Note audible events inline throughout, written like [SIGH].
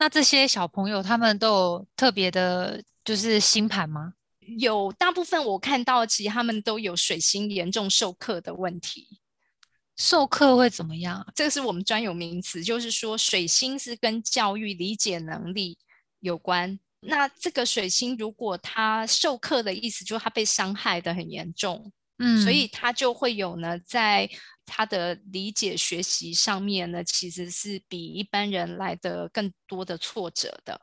那这些小朋友他们都有特别的，就是星盘吗？有，大部分我看到其实他们都有水星严重授课的问题。授课会怎么样？这个是我们专有名词，就是说水星是跟教育理解能力有关。那这个水星如果他授课的意思，就是他被伤害的很严重，嗯，所以他就会有呢，在他的理解学习上面呢，其实是比一般人来的更多的挫折的。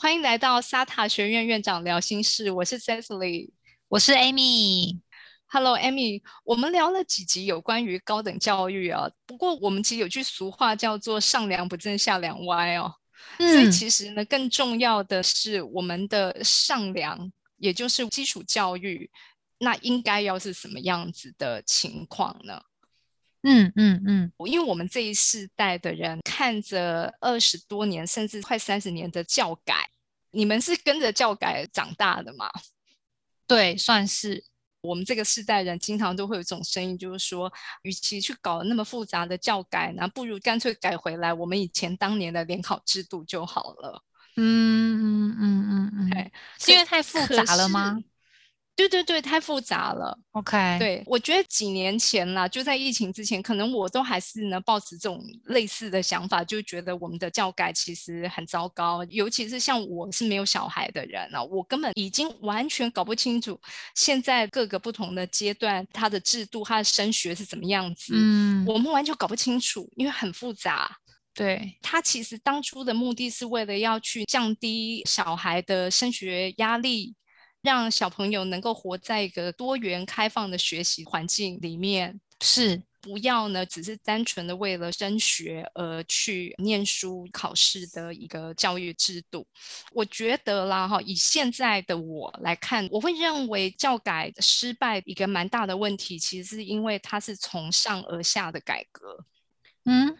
欢迎来到沙塔学院院长聊心事，我是 Cecily，我是 Amy。Hello，Amy，我们聊了几集有关于高等教育啊，不过我们其实有句俗话叫做“上梁不正下梁歪”哦，所以其实呢，更重要的是我们的上梁，也就是基础教育，那应该要是什么样子的情况呢？嗯嗯嗯，因为我们这一世代的人看着二十多年甚至快三十年的教改。你们是跟着教改长大的吗？对，算是。我们这个世代人经常都会有一种声音，就是说，与其去搞那么复杂的教改，那不如干脆改回来我们以前当年的联考制度就好了。嗯嗯嗯嗯嗯，是因为太复杂了吗？对对对，太复杂了。OK，对我觉得几年前啦，就在疫情之前，可能我都还是呢，抱持这种类似的想法，就觉得我们的教改其实很糟糕。尤其是像我是没有小孩的人啊，我根本已经完全搞不清楚现在各个不同的阶段它的制度、它的升学是怎么样子。嗯，我们完全搞不清楚，因为很复杂。对，他其实当初的目的是为了要去降低小孩的升学压力。让小朋友能够活在一个多元开放的学习环境里面，是不要呢，只是单纯的为了升学而去念书考试的一个教育制度。我觉得啦，哈，以现在的我来看，我会认为教改失败一个蛮大的问题，其实是因为它是从上而下的改革。嗯，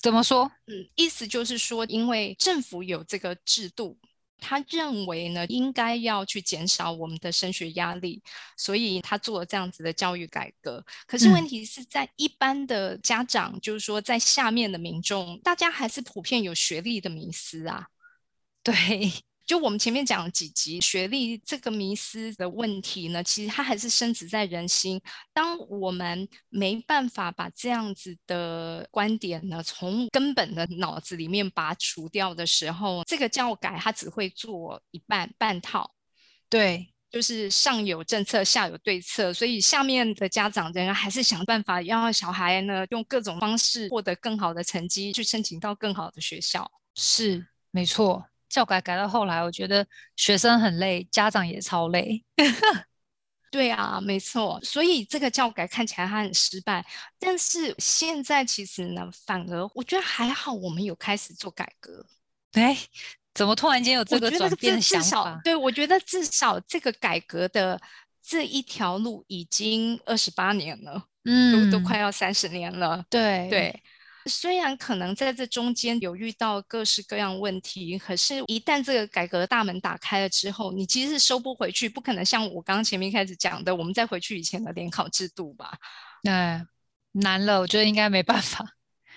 怎么说？嗯，意思就是说，因为政府有这个制度。他认为呢，应该要去减少我们的升学压力，所以他做了这样子的教育改革。可是问题是在一般的家长，就是说在下面的民众，大家还是普遍有学历的迷思啊，对。就我们前面讲几集学历这个迷思的问题呢，其实它还是深植在人心。当我们没办法把这样子的观点呢，从根本的脑子里面拔除掉的时候，这个教改它只会做一半半套。对，就是上有政策，下有对策，所以下面的家长仍然还是想办法让小孩呢用各种方式获得更好的成绩，去申请到更好的学校。是，没错。教改改到后来，我觉得学生很累，家长也超累。[LAUGHS] 对啊，没错。所以这个教改看起来它很失败，但是现在其实呢，反而我觉得还好，我们有开始做改革。哎，怎么突然间有这个转变想法？对，我觉得至少这个改革的这一条路已经二十八年了，嗯，都都快要三十年了。对对。虽然可能在这中间有遇到各式各样问题，可是，一旦这个改革大门打开了之后，你其实是收不回去，不可能像我刚刚前面开始讲的，我们再回去以前的联考制度吧？哎，难了，我觉得应该没办法。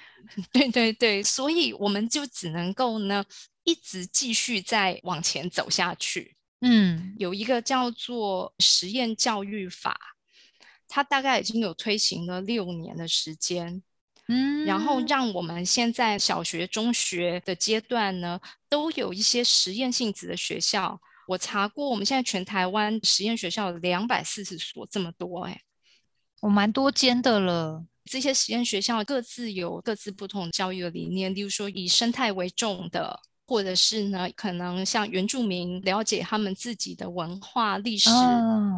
[LAUGHS] 对对对，所以我们就只能够呢，一直继续再往前走下去。嗯，有一个叫做实验教育法，它大概已经有推行了六年的时间。嗯，然后让我们现在小学、中学的阶段呢，都有一些实验性质的学校。我查过，我们现在全台湾实验学校两百四十所，这么多哎，我蛮多间的了。这些实验学校各自有各自不同的教育的理念，例如说以生态为重的，或者是呢，可能像原住民了解他们自己的文化历史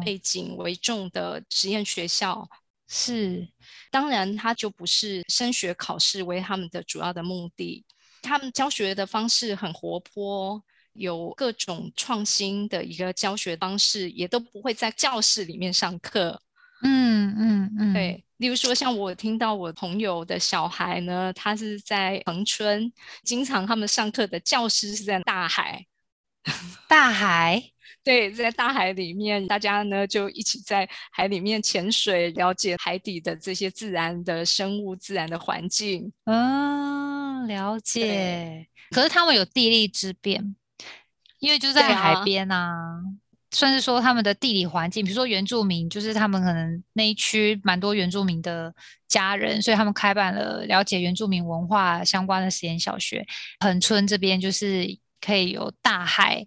背景为重的实验学校。是，当然，他就不是升学考试为他们的主要的目的。他们教学的方式很活泼，有各种创新的一个教学方式，也都不会在教室里面上课。嗯嗯嗯，对。例如说，像我听到我朋友的小孩呢，他是在恒春，经常他们上课的教室是在大海。大海，对，在大海里面，大家呢就一起在海里面潜水，了解海底的这些自然的生物、自然的环境。嗯，了解。可是他们有地利之便，因为就在海边啊，算是说他们的地理环境，比如说原住民，就是他们可能那一区蛮多原住民的家人，所以他们开办了了解原住民文化相关的实验小学。恒春这边就是可以有大海。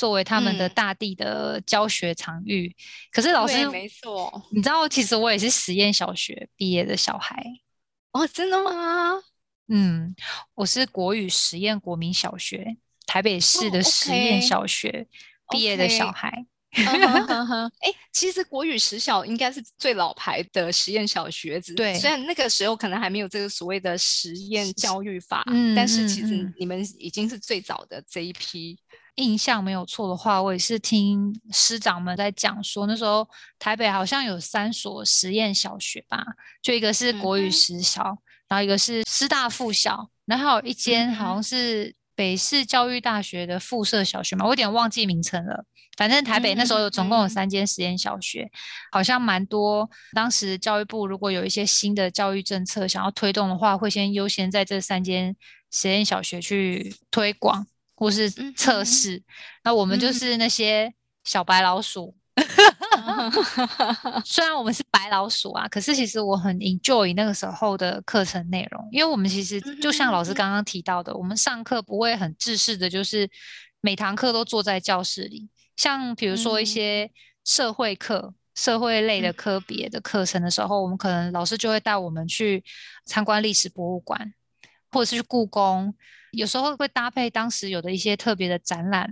作为他们的大地的教学场域，可是老师没错，你知道，其实我也是实验小学毕业的小孩哦，真的吗？嗯，我是国语实验国民小学台北市的实验小学毕业的小孩。[LAUGHS] 哎，其实国语实小应该是最老牌的实验小学子，对，虽然那个时候可能还没有这个所谓的实验教育法，但是其实你们已经是最早的这一批。印象没有错的话，我也是听师长们在讲说，那时候台北好像有三所实验小学吧，就一个是国语实小，然后一个是师大附小，然后还有一间好像是北市教育大学的附设小学嘛，我有点忘记名称了。反正台北那时候有总共有三间实验小学，好像蛮多。当时教育部如果有一些新的教育政策想要推动的话，会先优先在这三间实验小学去推广。或是测试，那我们就是那些小白老鼠。[LAUGHS] 虽然我们是白老鼠啊，可是其实我很 enjoy 那个时候的课程内容，因为我们其实就像老师刚刚提到的，我们上课不会很制式的，就是每堂课都坐在教室里。像比如说一些社会课、社会类的科别的课程的时候，我们可能老师就会带我们去参观历史博物馆，或者是去故宫。有时候会搭配当时有的一些特别的展览，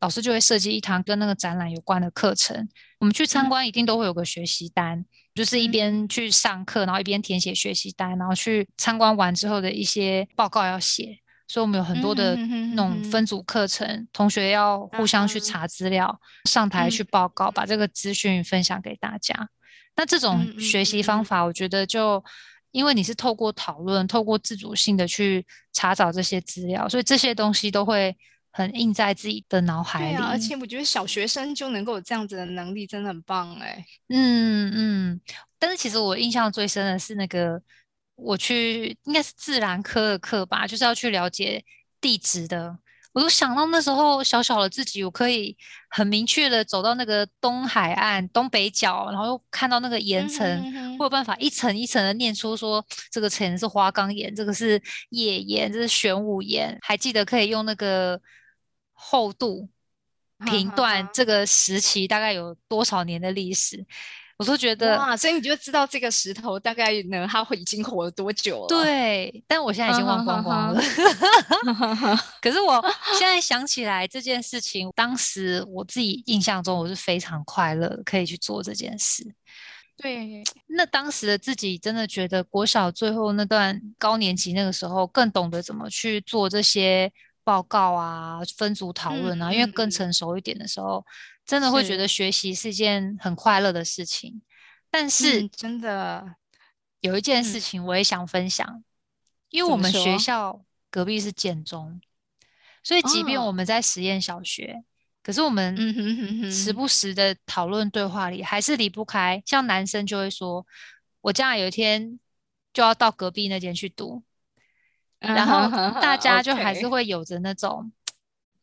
老师就会设计一堂跟那个展览有关的课程。我们去参观一定都会有个学习单，就是一边去上课，然后一边填写学习单，然后去参观完之后的一些报告要写。所以，我们有很多的那种分组课程，同学要互相去查资料，上台去报告，把这个资讯分享给大家。那这种学习方法，我觉得就。因为你是透过讨论、透过自主性的去查找这些资料，所以这些东西都会很印在自己的脑海里。而且我觉得小学生就能够有这样子的能力，真的很棒哎。嗯嗯。但是其实我印象最深的是那个，我去应该是自然科的课吧，就是要去了解地质的。我都想到那时候小小的自己，我可以很明确的走到那个东海岸东北角，然后又看到那个岩层，会有办法一层一层的念出说这个层是花岗岩，这个是页岩，这是玄武岩，还记得可以用那个厚度评断这个时期大概有多少年的历史。我都觉得哇，所以你就知道这个石头大概呢，它会已经活了多久了？对，但我现在已经忘光光了。[LAUGHS] 可是我现在想起来这件事情，当时我自己印象中我是非常快乐，可以去做这件事。对，那当时的自己真的觉得国小最后那段高年级那个时候，更懂得怎么去做这些报告啊、分组讨论啊，因为更成熟一点的时候。真的会觉得学习是一件很快乐的事情，但是真的。有一件事情我也想分享，因为我们学校隔壁是建中，所以即便我们在实验小学，可是我们时不时的讨论对话里还是离不开，像男生就会说，我将来有一天就要到隔壁那间去读，[LAUGHS] 然后大 [LAUGHS] 家就还是会有着那种。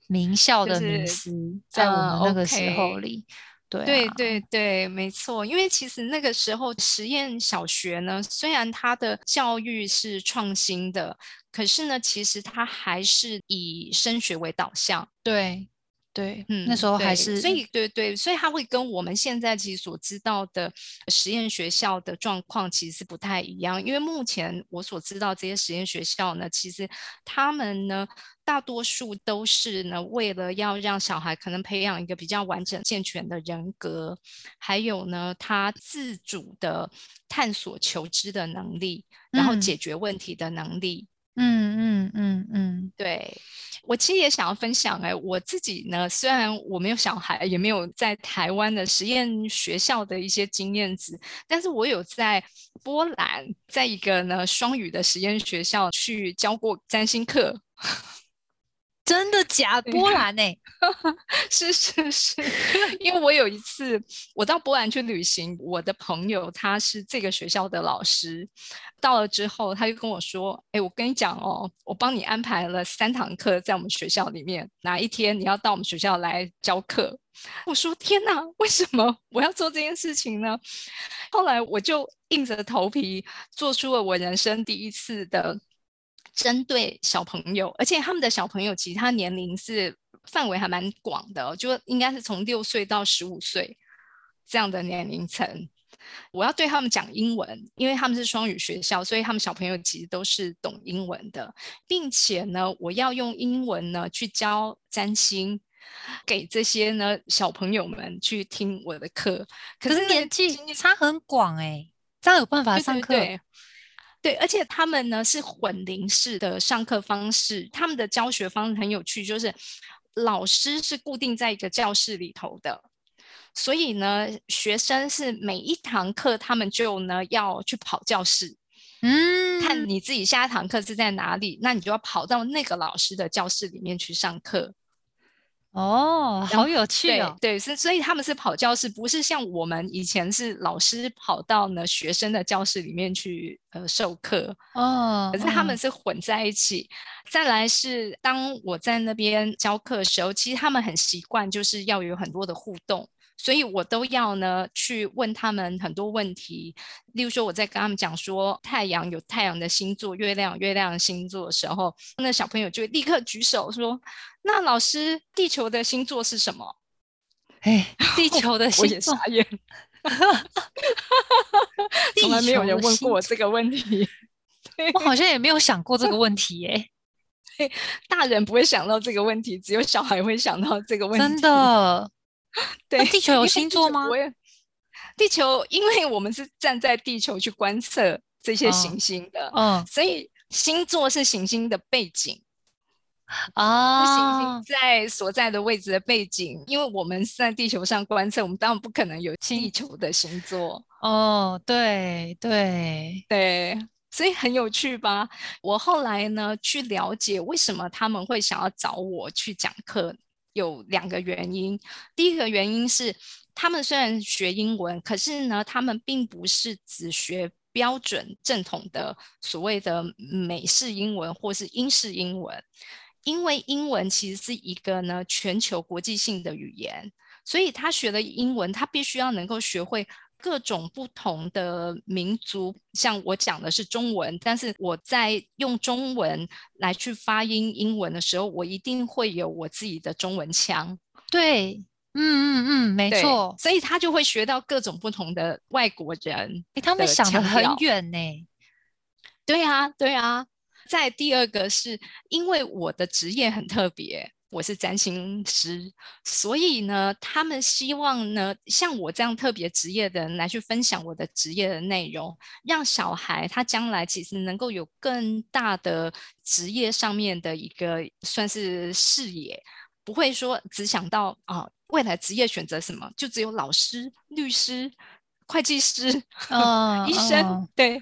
名校的名师，在我们那个时候里，对对对对，没错。因为其实那个时候实验小学呢，虽然它的教育是创新的，可是呢，其实它还是以升学为导向。对。对，嗯，那时候还是，所以对对，所以他会跟我们现在其实所知道的实验学校的状况其实是不太一样。因为目前我所知道这些实验学校呢，其实他们呢大多数都是呢为了要让小孩可能培养一个比较完整健全的人格，还有呢他自主的探索求知的能力，然后解决问题的能力。嗯嗯嗯嗯嗯，对我其实也想要分享哎，我自己呢，虽然我没有小孩，也没有在台湾的实验学校的一些经验值，但是我有在波兰，在一个呢双语的实验学校去教过占星课。[LAUGHS] 真的假？波兰呢？是 [LAUGHS] 是是，[LAUGHS] 因为我有一次我到波兰去旅行，我的朋友他是这个学校的老师，到了之后他就跟我说：“哎，我跟你讲哦，我帮你安排了三堂课在我们学校里面，哪一天你要到我们学校来教课？”我说：“天哪，为什么我要做这件事情呢？”后来我就硬着头皮做出了我人生第一次的。针对小朋友，而且他们的小朋友其实他年龄是范围还蛮广的，就应该是从六岁到十五岁这样的年龄层。我要对他们讲英文，因为他们是双语学校，所以他们小朋友其实都是懂英文的，并且呢，我要用英文呢去教占星给这些呢小朋友们去听我的课。可是年纪差很广哎，这样有办法上课？对，而且他们呢是混龄式的上课方式，他们的教学方式很有趣，就是老师是固定在一个教室里头的，所以呢，学生是每一堂课他们就呢要去跑教室，嗯，看你自己下一堂课是在哪里，那你就要跑到那个老师的教室里面去上课。哦，好有趣哦！对，是所以他们是跑教室，不是像我们以前是老师跑到呢学生的教室里面去呃授课哦。可是他们是混在一起。再来是当我在那边教课的时候，其实他们很习惯就是要有很多的互动。所以我都要呢去问他们很多问题，例如说我在跟他们讲说太阳有太阳的星座，月亮月亮的星座的时候，那小朋友就立刻举手说：“那老师，地球的星座是什么？”哎，[LAUGHS] 地球的星座，傻眼，[LAUGHS] 从来没有人问过我这个问题，[LAUGHS] 我好像也没有想过这个问题耶。大人不会想到这个问题，只有小孩会想到这个问题，真的。[LAUGHS] 对，地球有星座吗？地球，因为我们是站在地球去观测这些行星的，嗯，所以星座是行星的背景啊，行星在所在的位置的背景。因为我们是在地球上观测，我们当然不可能有地球的星座。哦，对对对，所以很有趣吧？我后来呢去了解为什么他们会想要找我去讲课。有两个原因，第一个原因是他们虽然学英文，可是呢，他们并不是只学标准正统的所谓的美式英文或是英式英文，因为英文其实是一个呢全球国际性的语言，所以他学了英文，他必须要能够学会。各种不同的民族，像我讲的是中文，但是我在用中文来去发音英文的时候，我一定会有我自己的中文腔。对，嗯嗯嗯，没错。所以他就会学到各种不同的外国人，哎他们想的很远呢。对啊，对啊。再第二个是因为我的职业很特别。我是占星师，所以呢，他们希望呢，像我这样特别职业的人来去分享我的职业的内容，让小孩他将来其实能够有更大的职业上面的一个算是视野，不会说只想到啊未来职业选择什么，就只有老师、律师、会计师、[LAUGHS] 医生，对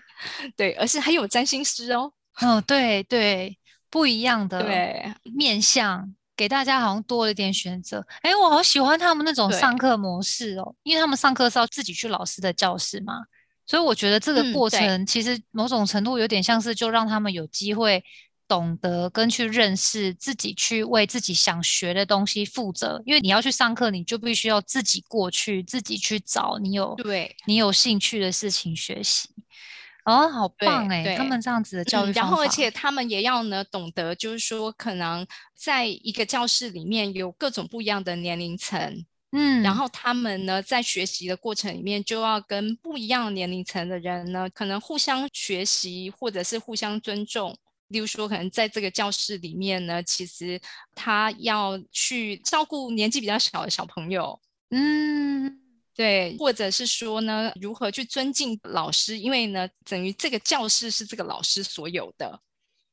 对，而是还有占星师哦，嗯，对对，不一样的对。面相。给大家好像多了一点选择，哎，我好喜欢他们那种上课模式哦，因为他们上课是要自己去老师的教室嘛，所以我觉得这个过程其实某种程度有点像是就让他们有机会懂得跟去认识自己，去为自己想学的东西负责。因为你要去上课，你就必须要自己过去，自己去找你有对你有兴趣的事情学习。哦，好棒哎！他们这样子的教育然后而且他们也要呢懂得，就是说可能在一个教室里面有各种不一样的年龄层，嗯，然后他们呢在学习的过程里面就要跟不一样年龄层的人呢，可能互相学习或者是互相尊重。例如说，可能在这个教室里面呢，其实他要去照顾年纪比较小的小朋友，嗯。对，或者是说呢，如何去尊敬老师？因为呢，等于这个教室是这个老师所有的。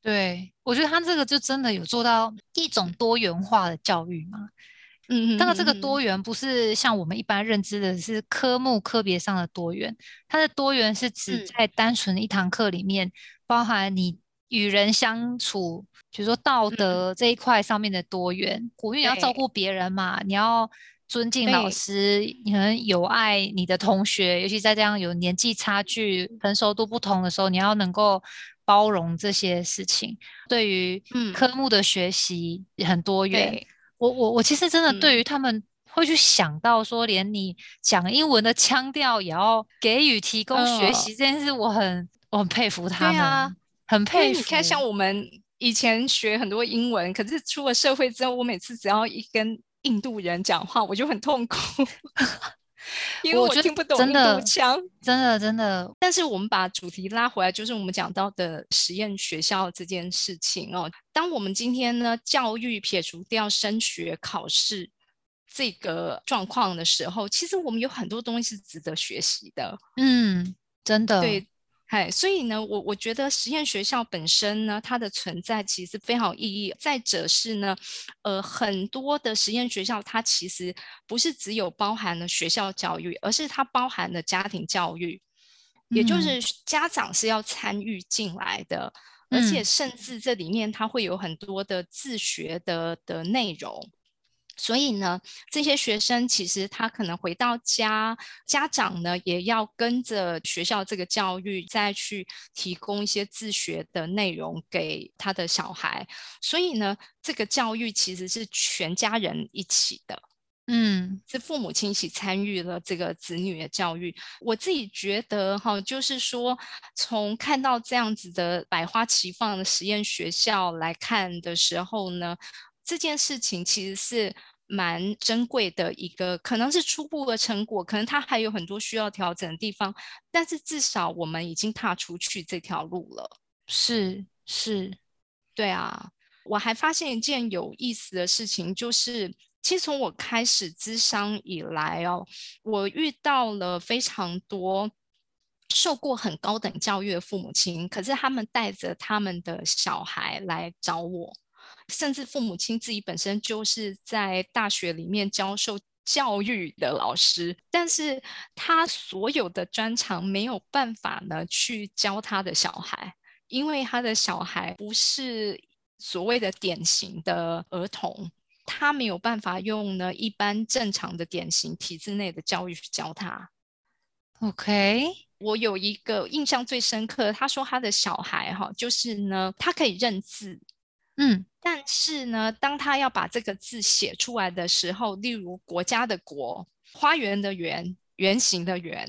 对，我觉得他这个就真的有做到一种多元化的教育嘛。嗯，当然这个多元不是像我们一般认知的是科目科别上的多元，它的多元是指在单纯的一堂课里面，包含你与人相处，比如说道德这一块上面的多元。因为你要照顾别人嘛，你要尊敬老师，你很有爱你的同学，尤其在这样有年纪差距、成熟度不同的时候，你要能够包容这些事情。对于科目的学习很多元。我我我其实真的对于他们会去想到说，连你讲英文的腔调也要给予提供学习这件事，我很我很佩服他们。很佩服。你看，像我们以前学很多英文，可是出了社会之后，我每次只要一跟印度人讲话，我就很痛苦，[LAUGHS] 因为我听不懂印度腔。真的，真的。但是我们把主题拉回来，就是我们讲到的实验学校这件事情哦。当我们今天呢，教育撇除掉升学考试这个状况的时候，其实我们有很多东西是值得学习的。嗯，真的。对。哎，所以呢，我我觉得实验学校本身呢，它的存在其实非常有意义。再者是呢，呃，很多的实验学校它其实不是只有包含了学校教育，而是它包含了家庭教育，也就是家长是要参与进来的，而且甚至这里面它会有很多的自学的的内容。所以呢，这些学生其实他可能回到家，家长呢也要跟着学校这个教育，再去提供一些自学的内容给他的小孩。所以呢，这个教育其实是全家人一起的，嗯，是父母亲一起参与了这个子女的教育。我自己觉得哈，就是说从看到这样子的百花齐放的实验学校来看的时候呢，这件事情其实是。蛮珍贵的一个，可能是初步的成果，可能它还有很多需要调整的地方，但是至少我们已经踏出去这条路了。是是，对啊。我还发现一件有意思的事情，就是其实从我开始咨商以来哦，我遇到了非常多受过很高等教育的父母亲，可是他们带着他们的小孩来找我。甚至父母亲自己本身就是在大学里面教授教育的老师，但是他所有的专长没有办法呢去教他的小孩，因为他的小孩不是所谓的典型的儿童，他没有办法用呢一般正常的典型体制内的教育去教他。OK，我有一个印象最深刻，他说他的小孩哈，就是呢他可以认字。嗯，但是呢，当他要把这个字写出来的时候，例如国家的国、花园的园、圆形的圆，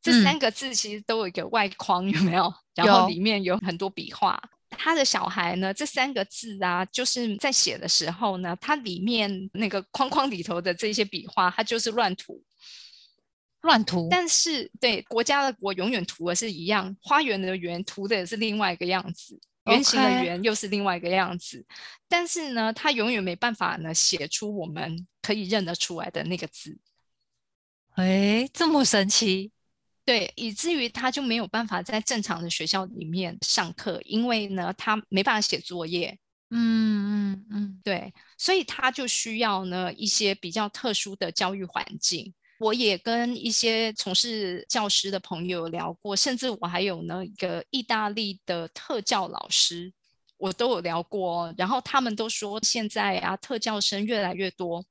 这三个字其实都有一个外框，有没有？然后里面有很多笔画。他的小孩呢，这三个字啊，就是在写的时候呢，它里面那个框框里头的这些笔画，它就是乱涂，乱涂。但是对国家的国永远涂的是一样，花园的园涂的也是另外一个样子。圆形的圆又是另外一个样子，但是呢，他永远没办法呢写出我们可以认得出来的那个字。哎，这么神奇？对，以至于他就没有办法在正常的学校里面上课，因为呢，他没办法写作业。嗯嗯嗯，对，所以他就需要呢一些比较特殊的教育环境。我也跟一些从事教师的朋友聊过，甚至我还有呢一个意大利的特教老师，我都有聊过。然后他们都说，现在啊特教生越来越多，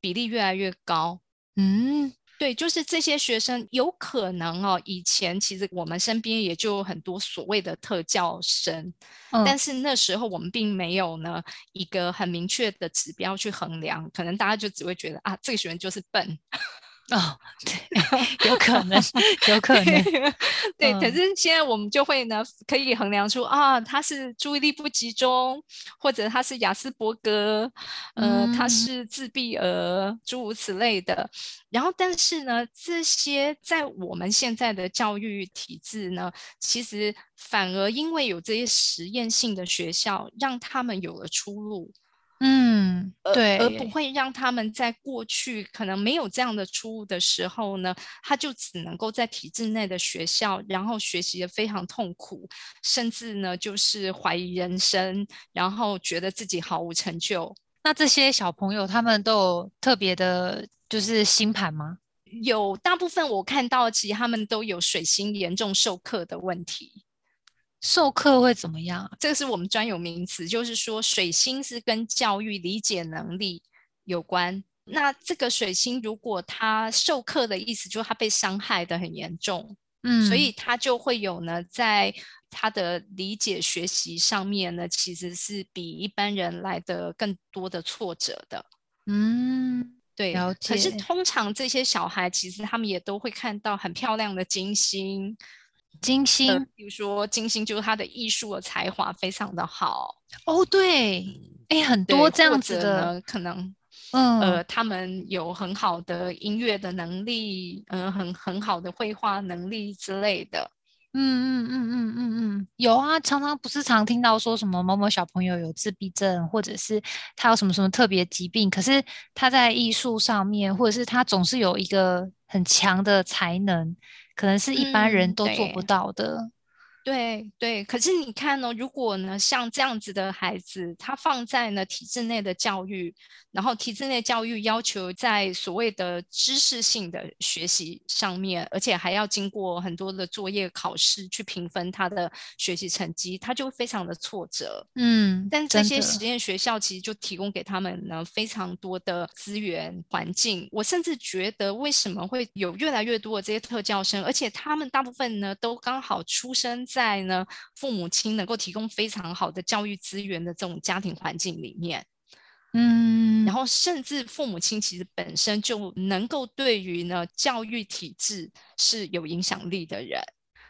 比例越来越高。嗯，对，就是这些学生有可能哦，以前其实我们身边也就有很多所谓的特教生，但是那时候我们并没有呢一个很明确的指标去衡量，可能大家就只会觉得啊这个学生就是笨。哦，对，[LAUGHS] 有可能，有可能，[LAUGHS] 对。可是现在我们就会呢，可以衡量出啊，他是注意力不集中，或者他是雅斯伯格，呃，他是自闭儿，诸如此类的。然后，但是呢，这些在我们现在的教育体制呢，其实反而因为有这些实验性的学校，让他们有了出路。嗯，对，而不会让他们在过去可能没有这样的出路的时候呢，他就只能够在体制内的学校，然后学习的非常痛苦，甚至呢就是怀疑人生，然后觉得自己毫无成就。那这些小朋友他们都有特别的，就是星盘吗？有，大部分我看到其实他们都有水星严重授课的问题。授课会怎么样？这个是我们专有名词，就是说水星是跟教育理解能力有关。那这个水星如果他授课的意思，就是他被伤害的很严重，嗯，所以他就会有呢，在他的理解学习上面呢，其实是比一般人来的更多的挫折的。嗯，对。可是通常这些小孩其实他们也都会看到很漂亮的金星。金星，比如说金星，就是他的艺术的才华非常的好哦。对，哎，很多这样子的可能，嗯，呃，他们有很好的音乐的能力，嗯，很很好的绘画能力之类的。嗯嗯嗯嗯嗯嗯，有啊，常常不是常听到说什么某某小朋友有自闭症，或者是他有什么什么特别疾病，可是他在艺术上面，或者是他总是有一个很强的才能。可能是一般人都做不到的。对对，可是你看呢？如果呢，像这样子的孩子，他放在呢体制内的教育，然后体制内教育要求在所谓的知识性的学习上面，而且还要经过很多的作业考试去评分他的学习成绩，他就非常的挫折。嗯，但这些实验学校其实就提供给他们呢非常多的资源环境。我甚至觉得，为什么会有越来越多的这些特教生，而且他们大部分呢都刚好出生。在呢，父母亲能够提供非常好的教育资源的这种家庭环境里面，嗯，然后甚至父母亲其实本身就能够对于呢教育体制是有影响力的人，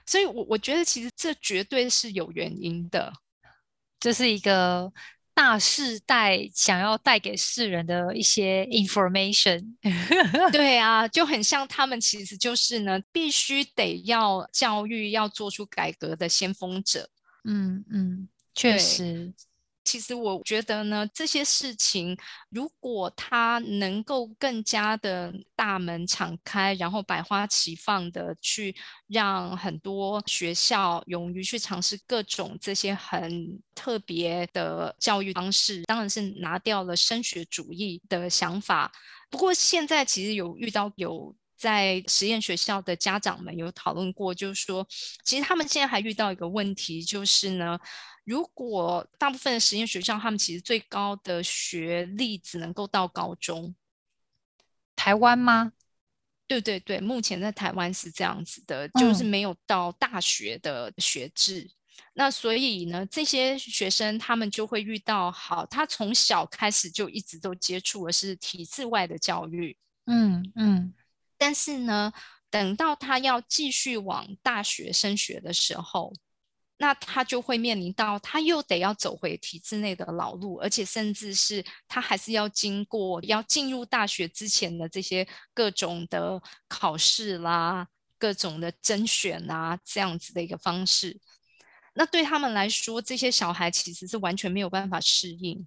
所以，我我觉得其实这绝对是有原因的，这是一个。大世代想要带给世人的一些 information，[LAUGHS] [LAUGHS] 对啊，就很像他们其实就是呢，必须得要教育要做出改革的先锋者。嗯嗯，确实。其实我觉得呢，这些事情如果他能够更加的大门敞开，然后百花齐放的去让很多学校勇于去尝试各种这些很特别的教育方式，当然是拿掉了升学主义的想法。不过现在其实有遇到有在实验学校的家长们有讨论过，就是说，其实他们现在还遇到一个问题，就是呢。如果大部分的实验学校，他们其实最高的学历只能够到高中。台湾吗？对对对，目前在台湾是这样子的，就是没有到大学的学制。那所以呢，这些学生他们就会遇到，好，他从小开始就一直都接触的是体制外的教育。嗯嗯。但是呢，等到他要继续往大学升学的时候。那他就会面临到，他又得要走回体制内的老路，而且甚至是他还是要经过要进入大学之前的这些各种的考试啦、各种的甄选啊这样子的一个方式。那对他们来说，这些小孩其实是完全没有办法适应。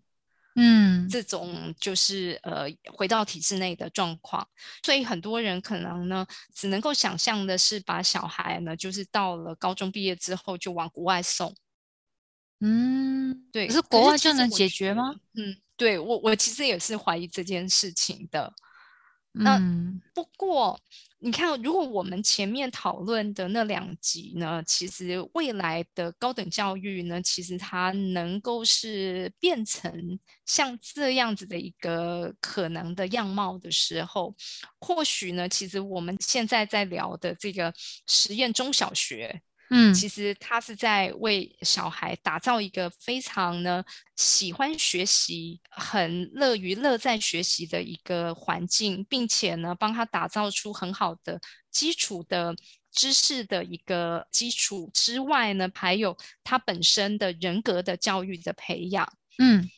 嗯，这种就是呃回到体制内的状况，所以很多人可能呢只能够想象的是把小孩呢就是到了高中毕业之后就往国外送。嗯，对，可是国外就能解决吗？嗯，对我我其实也是怀疑这件事情的。那不过。你看，如果我们前面讨论的那两集呢，其实未来的高等教育呢，其实它能够是变成像这样子的一个可能的样貌的时候，或许呢，其实我们现在在聊的这个实验中小学。嗯，其实他是在为小孩打造一个非常呢喜欢学习、很乐于乐在学习的一个环境，并且呢帮他打造出很好的基础的知识的一个基础之外呢，还有他本身的人格的教育的培养。嗯。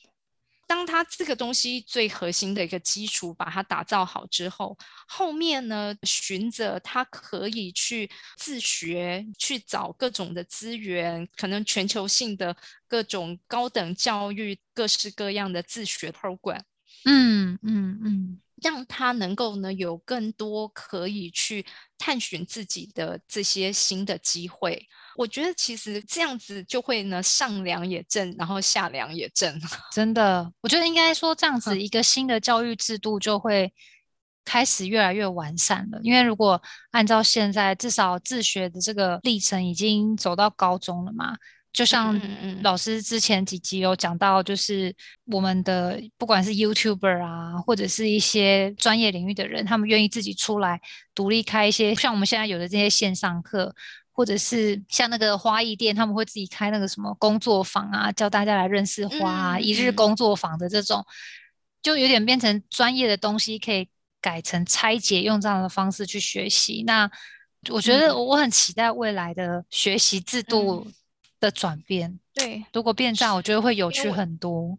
当他这个东西最核心的一个基础把它打造好之后，后面呢，循着他可以去自学，去找各种的资源，可能全球性的各种高等教育，各式各样的自学 program，嗯嗯嗯。让他能够呢有更多可以去探寻自己的这些新的机会，我觉得其实这样子就会呢上梁也正，然后下梁也正。[LAUGHS] 真的，我觉得应该说这样子一个新的教育制度就会开始越来越完善了。因为如果按照现在至少自学的这个历程已经走到高中了嘛，就像老师之前几集有讲到，就是我们的不管是 YouTuber 啊，或者是一些专业领域的人，他们愿意自己出来独立开一些，像我们现在有的这些线上课，或者是像那个花艺店，他们会自己开那个什么工作坊啊，教大家来认识花，啊，一日工作坊的这种，就有点变成专业的东西，可以改成拆解，用这样的方式去学习。那我觉得我很期待未来的学习制度。的转变，对，如果变这样，我觉得会有趣很多。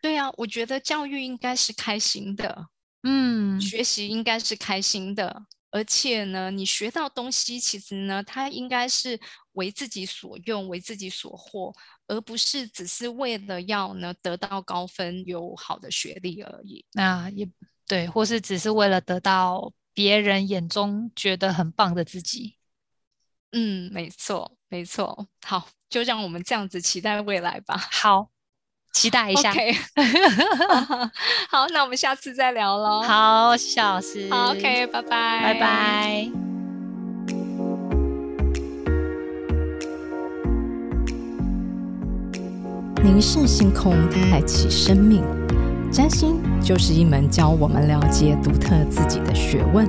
对啊，我觉得教育应该是开心的，嗯，学习应该是开心的，而且呢，你学到东西，其实呢，它应该是为自己所用，为自己所获，而不是只是为了要呢得到高分、有好的学历而已。那也对，或是只是为了得到别人眼中觉得很棒的自己。嗯，没错，没错。好，就让我们这样子期待未来吧。好，[LAUGHS] 期待一下。[LAUGHS] 好，那我们下次再聊喽。好，谢谢老师。好，OK，拜拜，拜拜。凝视星空，开启生命。占星就是一门教我们了解独特自己的学问。